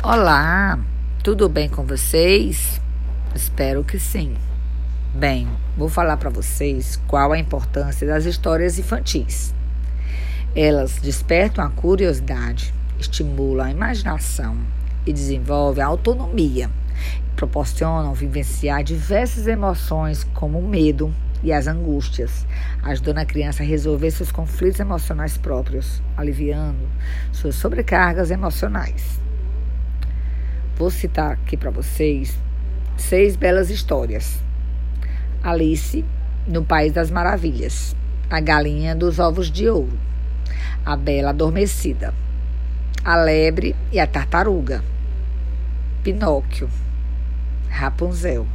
Olá, tudo bem com vocês? Espero que sim. Bem, vou falar para vocês qual a importância das histórias infantis. Elas despertam a curiosidade, estimulam a imaginação e desenvolvem a autonomia. Proporcionam vivenciar diversas emoções como o medo e as angústias, ajudando a criança a resolver seus conflitos emocionais próprios, aliviando suas sobrecargas emocionais. Vou citar aqui para vocês seis belas histórias. Alice no País das Maravilhas, A Galinha dos Ovos de Ouro, A Bela Adormecida, A Lebre e a Tartaruga, Pinóquio, Rapunzel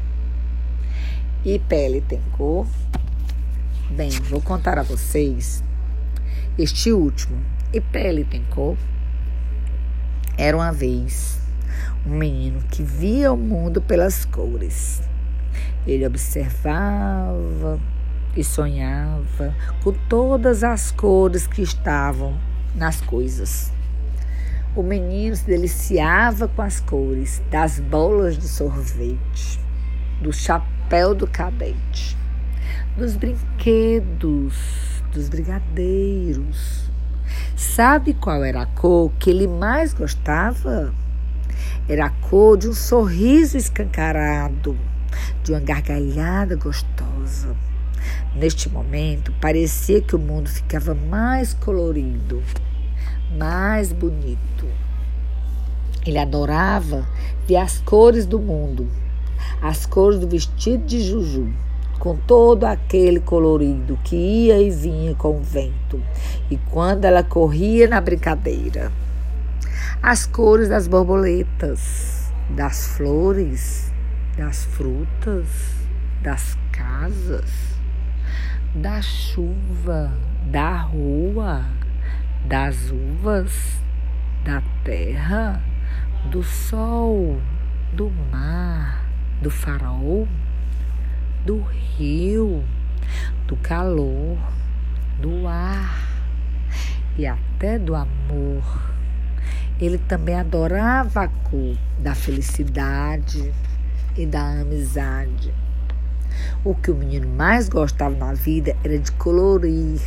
e Pele tem cor. Bem, vou contar a vocês este último. E Pele tem cor. Era uma vez um menino que via o mundo pelas cores. Ele observava e sonhava com todas as cores que estavam nas coisas. O menino se deliciava com as cores das bolas de sorvete, do chapéu do cadete, dos brinquedos, dos brigadeiros. Sabe qual era a cor que ele mais gostava? Era a cor de um sorriso escancarado, de uma gargalhada gostosa. Neste momento, parecia que o mundo ficava mais colorido, mais bonito. Ele adorava ver as cores do mundo, as cores do vestido de Juju, com todo aquele colorido que ia e vinha com o vento, e quando ela corria na brincadeira as cores das borboletas, das flores, das frutas, das casas, da chuva, da rua, das uvas, da terra, do sol, do mar, do farol, do rio, do calor, do ar e até do amor ele também adorava a cor da felicidade e da amizade. O que o menino mais gostava na vida era de colorir,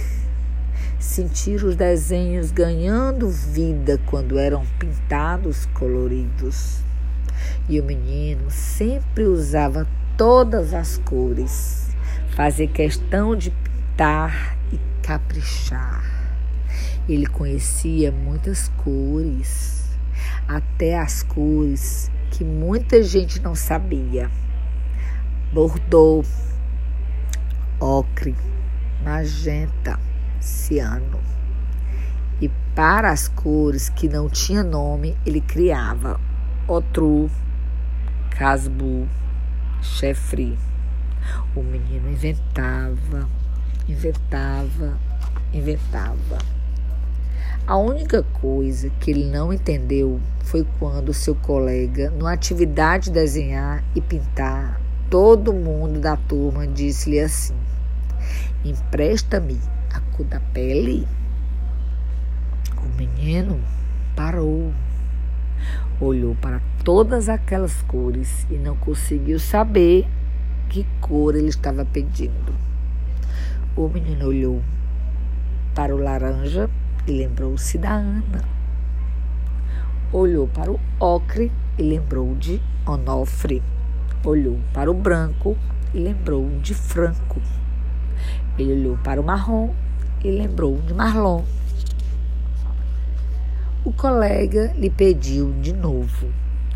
sentir os desenhos ganhando vida quando eram pintados coloridos. E o menino sempre usava todas as cores, fazia questão de pintar e caprichar. Ele conhecia muitas cores, até as cores que muita gente não sabia: Bordeaux, ocre, magenta, ciano. E para as cores que não tinha nome, ele criava Otru, Casbu, Chefri. O menino inventava, inventava, inventava. A única coisa que ele não entendeu foi quando seu colega, numa atividade de desenhar e pintar, todo mundo da turma disse-lhe assim: Empresta-me a cor da pele. O menino parou, olhou para todas aquelas cores e não conseguiu saber que cor ele estava pedindo. O menino olhou para o laranja e lembrou-se da Ana. Olhou para o ocre e lembrou de Onofre. Olhou para o branco e lembrou de Franco. Ele olhou para o marrom e lembrou de Marlon. O colega lhe pediu de novo: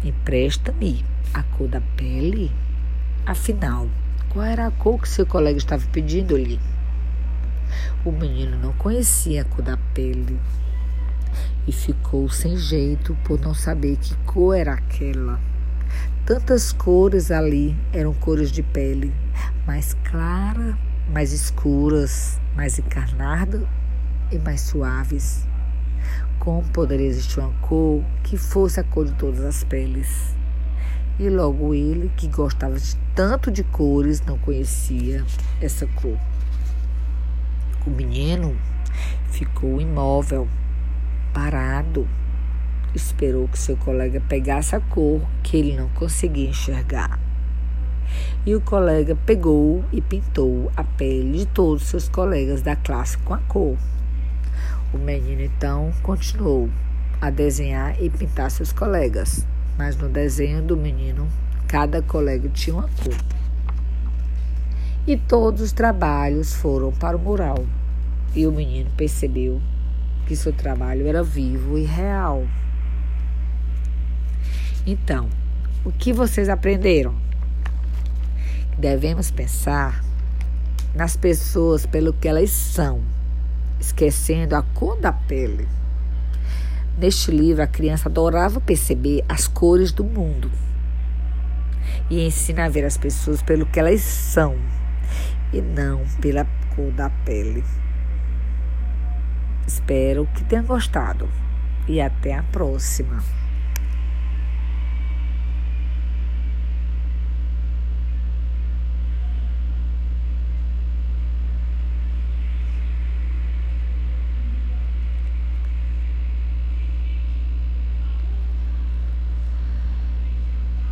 empresta-me a cor da pele. Afinal, qual era a cor que seu colega estava pedindo-lhe? O menino não conhecia a cor da pele e ficou sem jeito por não saber que cor era aquela. Tantas cores ali eram cores de pele, mais clara, mais escuras, mais encarnadas e mais suaves. Como poderia existir uma cor que fosse a cor de todas as peles? E logo ele, que gostava de tanto de cores, não conhecia essa cor. O menino ficou imóvel, parado, esperou que seu colega pegasse a cor que ele não conseguia enxergar. E o colega pegou e pintou a pele de todos seus colegas da classe com a cor. O menino então continuou a desenhar e pintar seus colegas, mas no desenho do menino, cada colega tinha uma cor. E todos os trabalhos foram para o mural. E o menino percebeu que seu trabalho era vivo e real. Então, o que vocês aprenderam? Devemos pensar nas pessoas pelo que elas são, esquecendo a cor da pele. Neste livro, a criança adorava perceber as cores do mundo e ensina a ver as pessoas pelo que elas são e não pela cor da pele. Espero que tenham gostado e até a próxima.